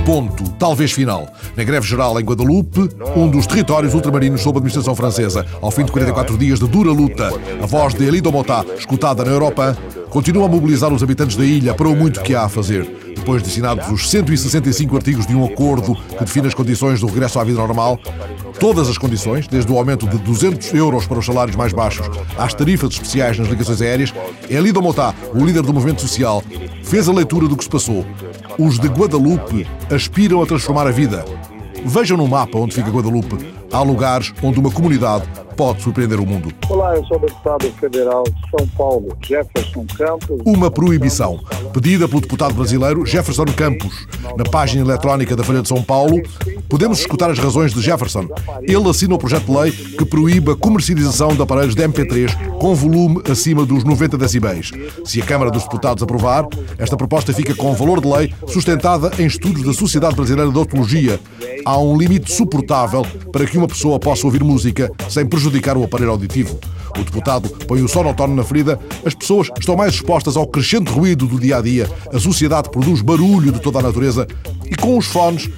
ponto, talvez final, na greve geral em Guadalupe, um dos territórios ultramarinos sob administração francesa. Ao fim de 44 dias de dura luta, a voz de Elie Domotá, escutada na Europa, continua a mobilizar os habitantes da ilha para o muito que há a fazer. Depois de assinados os 165 artigos de um acordo que define as condições do regresso à vida normal, todas as condições, desde o aumento de 200 euros para os salários mais baixos às tarifas especiais nas ligações aéreas, Elie Domotá, o líder do movimento social, fez a leitura do que se passou. Os de Guadalupe aspiram a transformar a vida. Vejam no mapa onde fica Guadalupe. Há lugares onde uma comunidade pode surpreender o mundo. Olá, eu sou o deputado federal de São Paulo, Jefferson Campos. Uma proibição pedida pelo deputado brasileiro Jefferson Campos. Na página eletrónica da Folha de São Paulo, podemos escutar as razões de Jefferson. Ele assina o projeto de lei que proíbe a comercialização de aparelhos de MP3 com volume acima dos 90 decibéis. Se a Câmara dos Deputados aprovar, esta proposta fica com valor de lei sustentada em estudos da Sociedade Brasileira de Otologia. Há um limite suportável para que uma pessoa possa ouvir música sem prejudicar o aparelho auditivo. O deputado põe o sonotono na ferida. As pessoas estão mais expostas ao crescente ruído do dia a dia. A sociedade produz barulho de toda a natureza e com os fones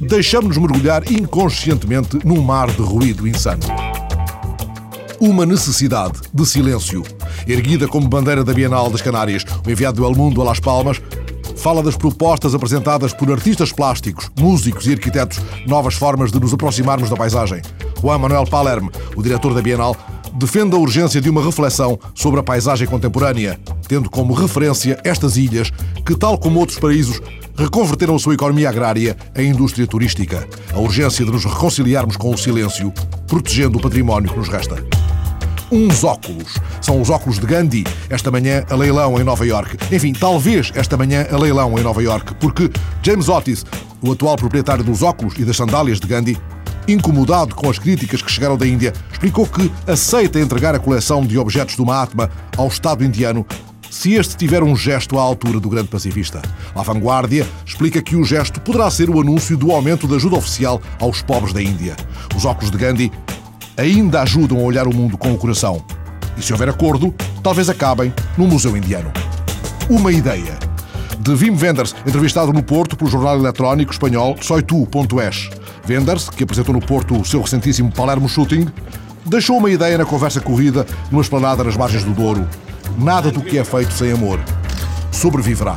deixamos-nos mergulhar inconscientemente num mar de ruído insano. Uma necessidade de silêncio. Erguida como bandeira da Bienal das Canárias, o enviado do El Mundo a Las Palmas fala das propostas apresentadas por artistas plásticos, músicos e arquitetos, novas formas de nos aproximarmos da paisagem. Juan Manuel Palerme, o diretor da Bienal, defende a urgência de uma reflexão sobre a paisagem contemporânea, tendo como referência estas ilhas que, tal como outros paraísos, reconverteram a sua economia agrária em indústria turística. A urgência de nos reconciliarmos com o silêncio, protegendo o património que nos resta uns óculos. São os óculos de Gandhi, esta manhã a leilão em Nova York. Enfim, talvez esta manhã a leilão em Nova York, porque James Otis, o atual proprietário dos óculos e das sandálias de Gandhi, incomodado com as críticas que chegaram da Índia, explicou que aceita entregar a coleção de objetos do Mahatma ao Estado indiano se este tiver um gesto à altura do grande pacifista. A vanguardia explica que o gesto poderá ser o anúncio do aumento da ajuda oficial aos pobres da Índia. Os óculos de Gandhi ainda ajudam a olhar o mundo com o coração. E se houver acordo, talvez acabem num museu indiano. Uma ideia. De Wim Wenders, entrevistado no Porto pelo jornal eletrónico espanhol soitu.es. Wenders, que apresentou no Porto o seu recentíssimo Palermo Shooting, deixou uma ideia na conversa corrida numa esplanada nas margens do Douro. Nada do que é feito sem amor sobreviverá.